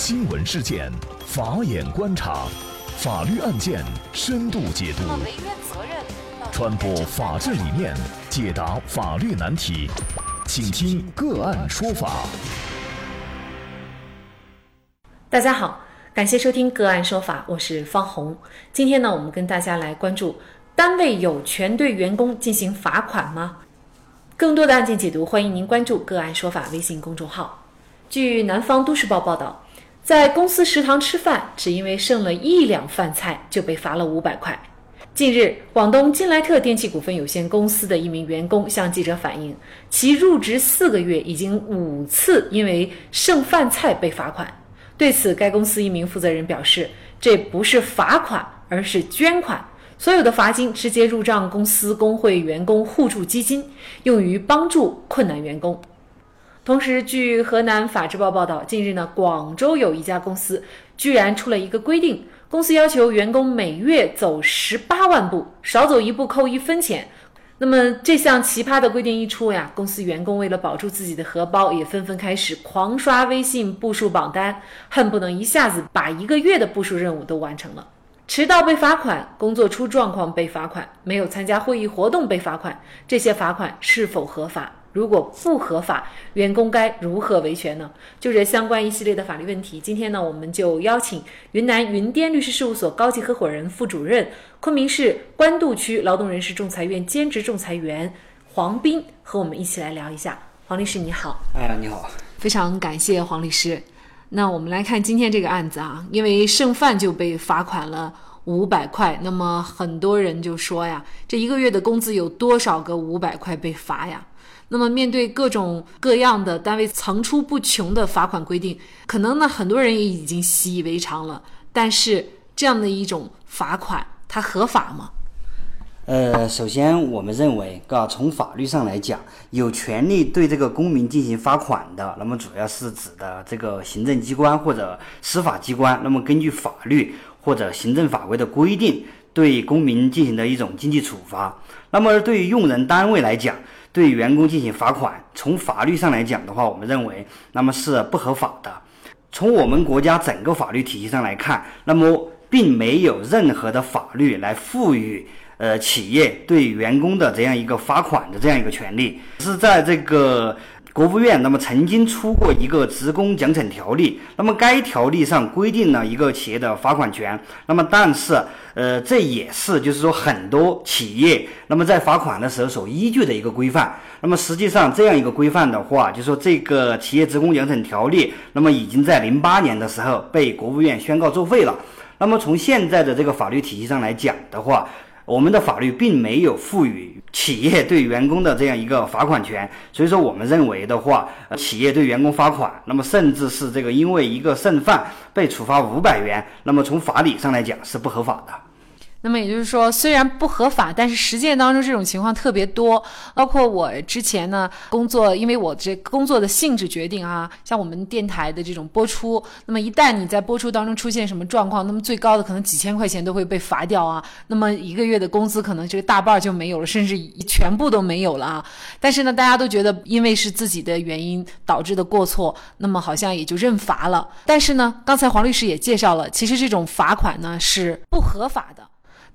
新闻事件，法眼观察，法律案件深度解读，传播法治理念，解答法律难题，请听个案说法。大家好，感谢收听个案说法，我是方红。今天呢，我们跟大家来关注：单位有权对员工进行罚款吗？更多的案件解读，欢迎您关注个案说法微信公众号。据南方都市报报道，在公司食堂吃饭，只因为剩了一两饭菜就被罚了五百块。近日，广东金莱特电器股份有限公司的一名员工向记者反映，其入职四个月已经五次因为剩饭菜被罚款。对此，该公司一名负责人表示，这不是罚款，而是捐款，所有的罚金直接入账公司工会员工互助基金，用于帮助困难员工。同时，据河南法制报报道，近日呢，广州有一家公司居然出了一个规定，公司要求员工每月走十八万步，少走一步扣一分钱。那么这项奇葩的规定一出呀，公司员工为了保住自己的荷包，也纷纷开始狂刷微信步数榜单，恨不能一下子把一个月的步数任务都完成了。迟到被罚款，工作出状况被罚款，没有参加会议活动被罚款，这些罚款是否合法？如果不合法，员工该如何维权呢？就这相关一系列的法律问题，今天呢，我们就邀请云南云滇律师事务所高级合伙人、副主任、昆明市官渡区劳动人事仲裁院兼职仲裁员黄斌和我们一起来聊一下。黄律师你好，哎，你好，非常感谢黄律师。那我们来看今天这个案子啊，因为剩饭就被罚款了五百块，那么很多人就说呀，这一个月的工资有多少个五百块被罚呀？那么，面对各种各样的单位层出不穷的罚款规定，可能呢，很多人也已经习以为常了。但是，这样的一种罚款，它合法吗？呃，首先，我们认为，啊，从法律上来讲，有权利对这个公民进行罚款的，那么主要是指的这个行政机关或者司法机关。那么，根据法律或者行政法规的规定，对公民进行的一种经济处罚。那么，对于用人单位来讲，对员工进行罚款，从法律上来讲的话，我们认为那么是不合法的。从我们国家整个法律体系上来看，那么并没有任何的法律来赋予呃企业对员工的这样一个罚款的这样一个权利，是在这个。国务院那么曾经出过一个职工奖惩条例，那么该条例上规定了一个企业的罚款权，那么但是呃这也是就是说很多企业那么在罚款的时候所依据的一个规范，那么实际上这样一个规范的话，就说这个企业职工奖惩条例，那么已经在零八年的时候被国务院宣告作废了，那么从现在的这个法律体系上来讲的话。我们的法律并没有赋予企业对员工的这样一个罚款权，所以说我们认为的话，企业对员工罚款，那么甚至是这个因为一个剩饭被处罚五百元，那么从法理上来讲是不合法的。那么也就是说，虽然不合法，但是实践当中这种情况特别多。包括我之前呢工作，因为我这工作的性质决定啊，像我们电台的这种播出，那么一旦你在播出当中出现什么状况，那么最高的可能几千块钱都会被罚掉啊。那么一个月的工资可能这个大半就没有了，甚至全部都没有了啊。但是呢，大家都觉得因为是自己的原因导致的过错，那么好像也就认罚了。但是呢，刚才黄律师也介绍了，其实这种罚款呢是不合法的。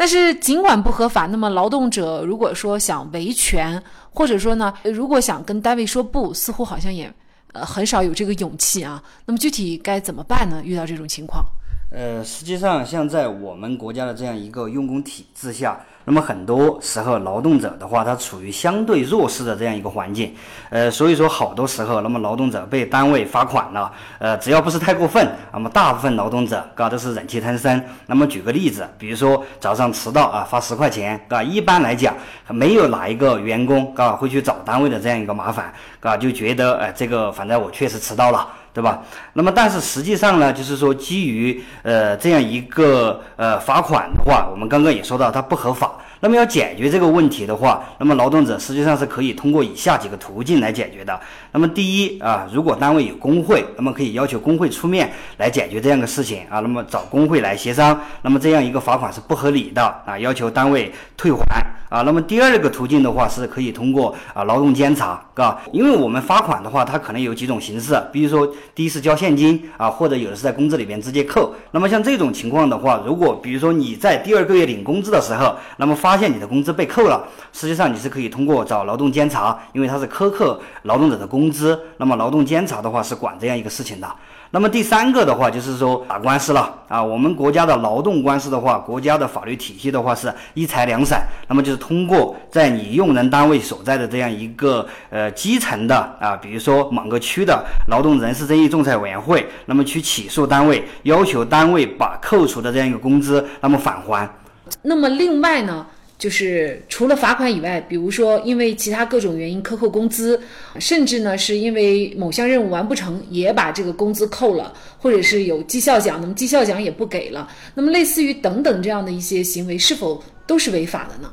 但是尽管不合法，那么劳动者如果说想维权，或者说呢，如果想跟单位说不，似乎好像也呃很少有这个勇气啊。那么具体该怎么办呢？遇到这种情况？呃，实际上像在我们国家的这样一个用工体制下。那么很多时候，劳动者的话，他处于相对弱势的这样一个环境，呃，所以说好多时候，那么劳动者被单位罚款了，呃，只要不是太过分，那么大部分劳动者，嘎都是忍气吞声。那么举个例子，比如说早上迟到啊，罚十块钱，嘎，一般来讲，没有哪一个员工，嘎会去找单位的这样一个麻烦，嘎就觉得，哎，这个反正我确实迟到了。对吧？那么，但是实际上呢，就是说，基于呃这样一个呃罚款的话，我们刚刚也说到它不合法。那么要解决这个问题的话，那么劳动者实际上是可以通过以下几个途径来解决的。那么第一啊，如果单位有工会，那么可以要求工会出面来解决这样的事情啊，那么找工会来协商，那么这样一个罚款是不合理的啊，要求单位退还啊。那么第二个途径的话，是可以通过啊劳动监察，啊，因为我们罚款的话，它可能有几种形式，比如说第一是交现金啊，或者有的是在工资里边直接扣。那么像这种情况的话，如果比如说你在第二个月领工资的时候，那么发发现你的工资被扣了，实际上你是可以通过找劳动监察，因为它是苛刻劳动者的工资，那么劳动监察的话是管这样一个事情的。那么第三个的话就是说打官司了啊，我们国家的劳动官司的话，国家的法律体系的话是一裁两审，那么就是通过在你用人单位所在的这样一个呃基层的啊，比如说某个区的劳动人事争议仲裁委员会，那么去起诉单位，要求单位把扣除的这样一个工资那么返还。那么另外呢？就是除了罚款以外，比如说因为其他各种原因克扣工资，甚至呢是因为某项任务完不成，也把这个工资扣了，或者是有绩效奖，那么绩效奖也不给了，那么类似于等等这样的一些行为，是否都是违法的呢？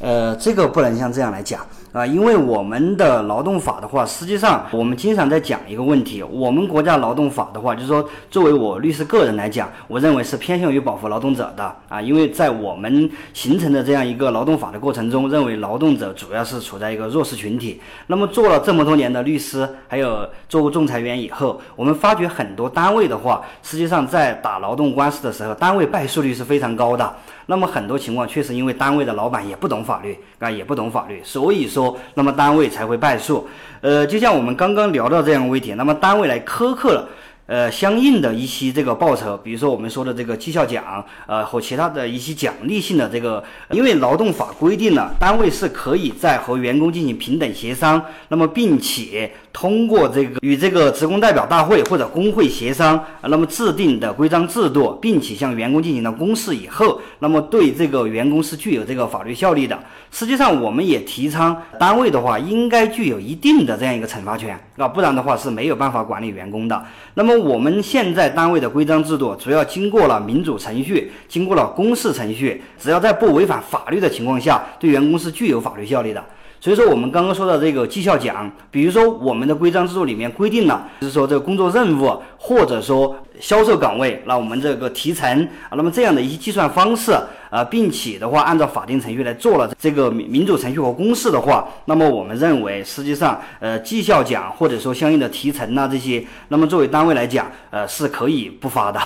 呃，这个不能像这样来讲啊，因为我们的劳动法的话，实际上我们经常在讲一个问题，我们国家劳动法的话，就是说，作为我律师个人来讲，我认为是偏向于保护劳动者的啊，因为在我们形成的这样一个劳动法的过程中，认为劳动者主要是处在一个弱势群体。那么做了这么多年的律师，还有做过仲裁员以后，我们发觉很多单位的话，实际上在打劳动官司的时候，单位败诉率是非常高的。那么很多情况确实因为单位的老板也不懂法律啊，也不懂法律，所以说那么单位才会败诉。呃，就像我们刚刚聊到这样的问题，那么单位来苛刻了。呃，相应的一些这个报酬，比如说我们说的这个绩效奖，呃，和其他的一些奖励性的这个，因为劳动法规定了，单位是可以在和员工进行平等协商，那么并且通过这个与这个职工代表大会或者工会协商，那么制定的规章制度，并且向员工进行了公示以后，那么对这个员工是具有这个法律效力的。实际上，我们也提倡单位的话应该具有一定的这样一个惩罚权啊，不然的话是没有办法管理员工的。那么我们现在单位的规章制度，主要经过了民主程序，经过了公示程序，只要在不违反法律的情况下，对员工是具有法律效力的。所以说，我们刚刚说的这个绩效奖，比如说我们的规章制度里面规定了，就是说这个工作任务或者说销售岗位，那我们这个提成啊，那么这样的一些计算方式啊，并且的话按照法定程序来做了这个民民主程序和公示的话，那么我们认为实际上呃绩效奖或者说相应的提成呐这些，那么作为单位来讲，呃是可以不发的。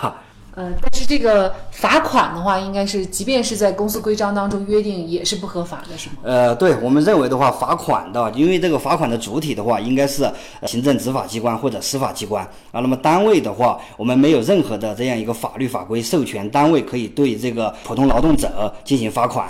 呃，但是这个罚款的话，应该是即便是在公司规章当中约定，也是不合法的，是吗？呃，对我们认为的话，罚款的，因为这个罚款的主体的话，应该是行政执法机关或者司法机关啊。那么单位的话，我们没有任何的这样一个法律法规授权单位可以对这个普通劳动者进行罚款。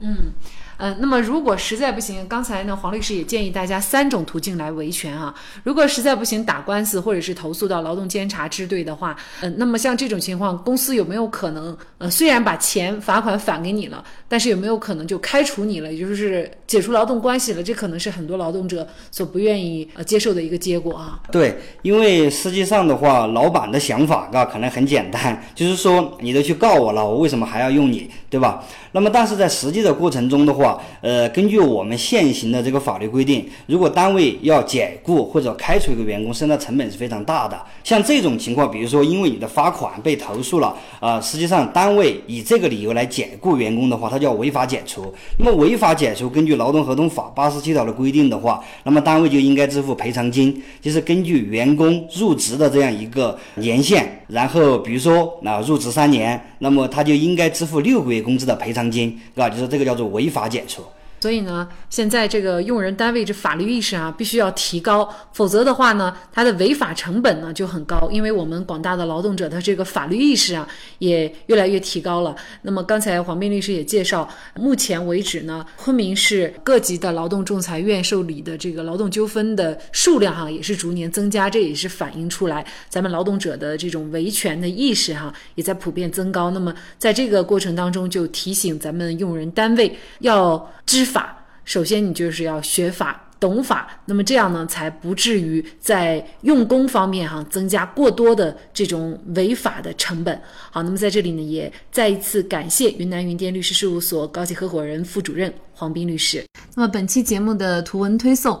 嗯。嗯，那么如果实在不行，刚才呢，黄律师也建议大家三种途径来维权啊。如果实在不行，打官司或者是投诉到劳动监察支队的话，嗯，那么像这种情况，公司有没有可能，呃，虽然把钱罚款返给你了，但是有没有可能就开除你了，也就是解除劳动关系了？这可能是很多劳动者所不愿意呃接受的一个结果啊。对，因为实际上的话，老板的想法啊，可能很简单，就是说你都去告我了，我为什么还要用你，对吧？那么但是在实际的过程中的话，呃，根据我们现行的这个法律规定，如果单位要解雇或者开除一个员工，身上成本是非常大的。像这种情况，比如说因为你的罚款被投诉了，啊，实际上单位以这个理由来解雇员工的话，它叫违法解除。那么违法解除，根据劳动合同法八十七条的规定的话，那么单位就应该支付赔偿金，就是根据员工入职的这样一个年限，然后比如说啊入职三年，那么他就应该支付六个月工资的赔偿金，是吧？就是这个叫做违法解除。所以呢，现在这个用人单位这法律意识啊，必须要提高，否则的话呢，它的违法成本呢就很高。因为我们广大的劳动者的这个法律意识啊，也越来越提高了。那么刚才黄斌律师也介绍，目前为止呢，昆明市各级的劳动仲裁院受理的这个劳动纠纷的数量哈，也是逐年增加，这也是反映出来咱们劳动者的这种维权的意识哈，也在普遍增高。那么在这个过程当中，就提醒咱们用人单位要知。法首先，你就是要学法懂法，那么这样呢，才不至于在用工方面哈增加过多的这种违法的成本。好，那么在这里呢，也再一次感谢云南云电律师事务所高级合伙人、副主任黄斌律师。那么本期节目的图文推送。